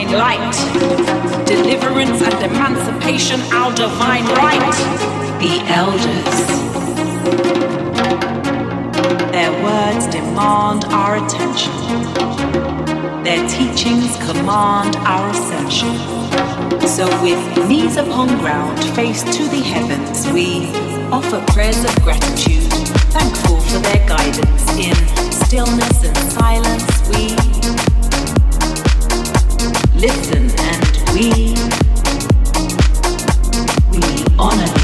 divine light. Deliverance and emancipation, our divine right. The elders. Their words demand our attention. Their teachings command our ascension. So, with knees upon ground, face to the heavens, we offer prayers of gratitude, thankful for their guidance. In stillness and silence, we listen and we we honor.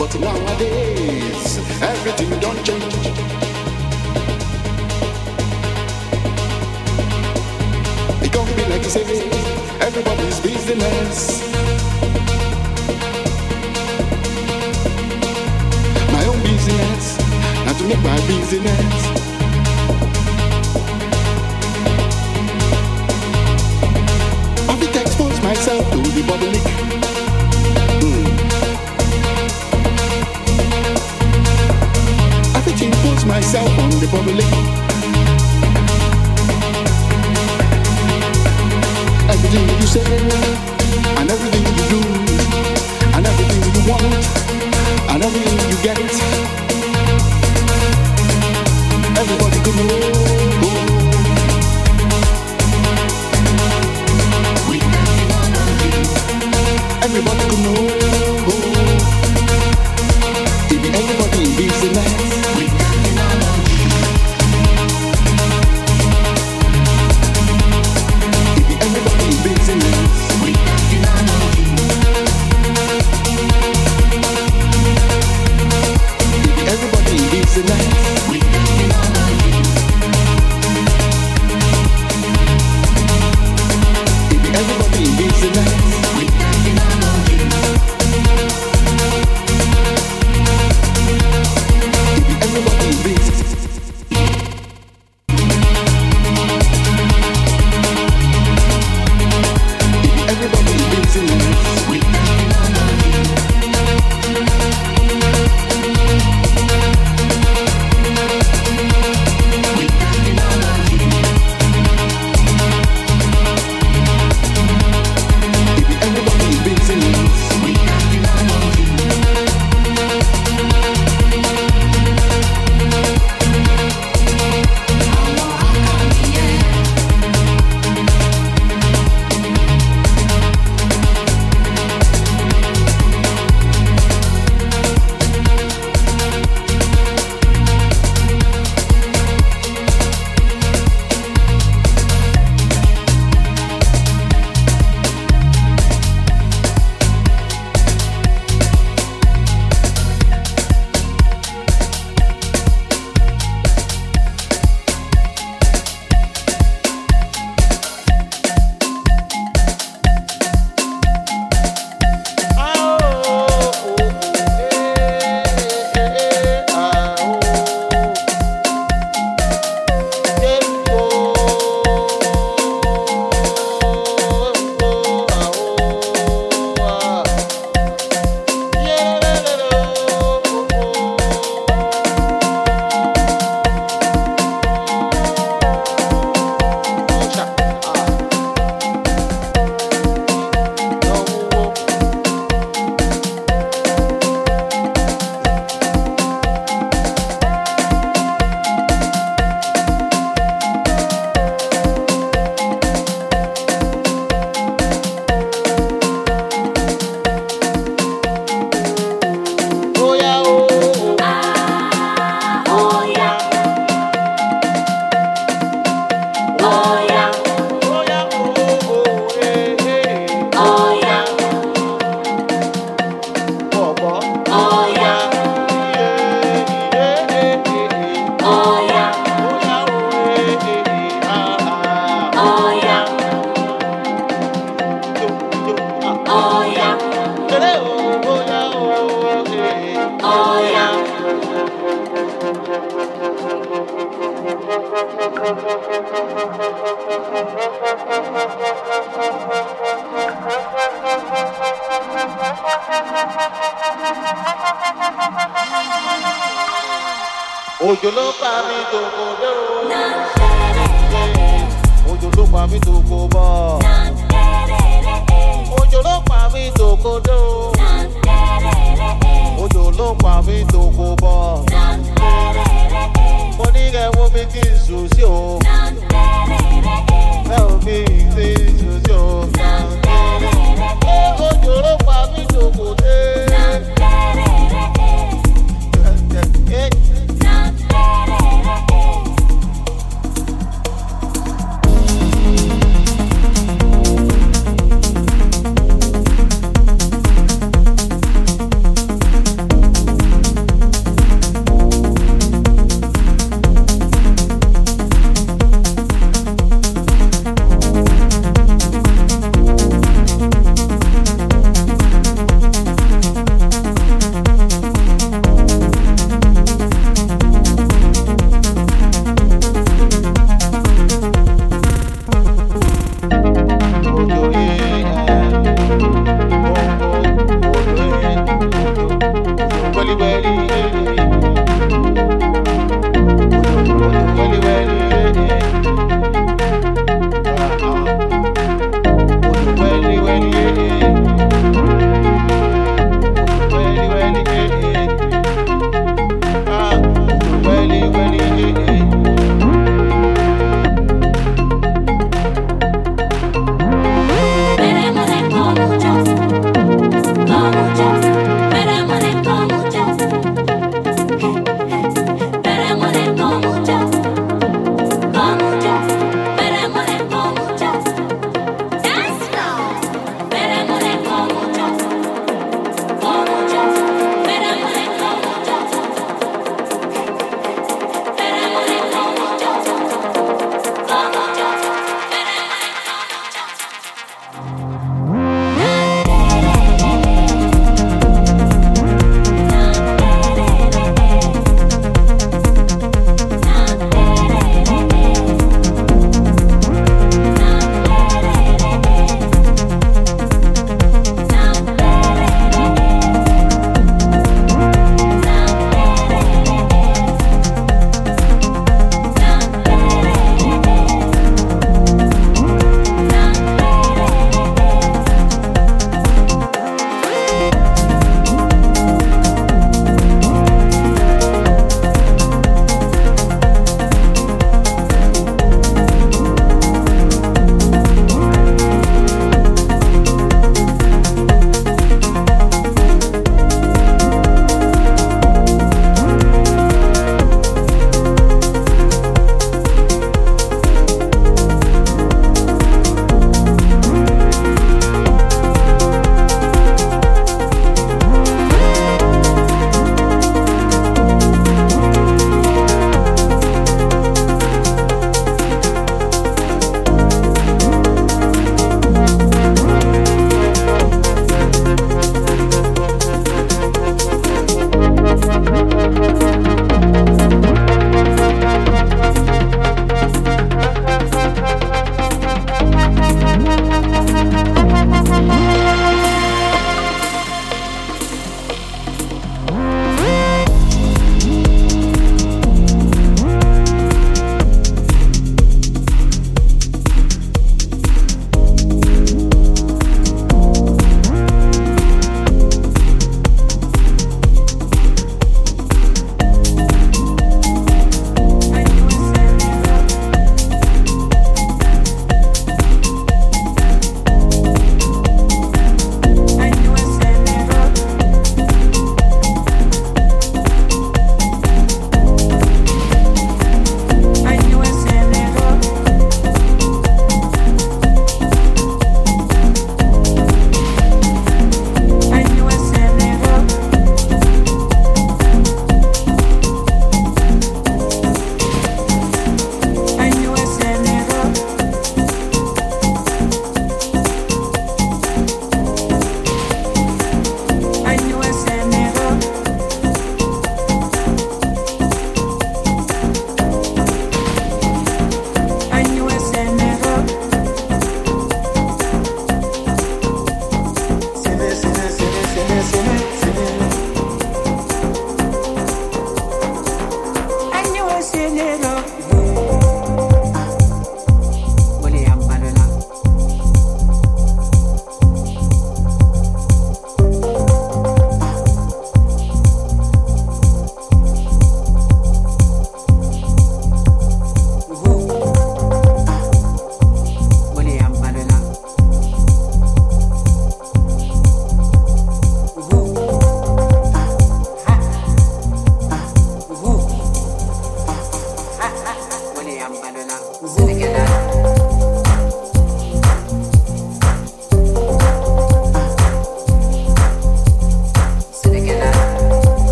But nowadays, everything don't change. Like you say, everybody's business. My own business, not to make my business. I fit expose myself to the public. Myself on the public. Everything you say, and everything you do, and everything you want, and everything you get. Everybody can know.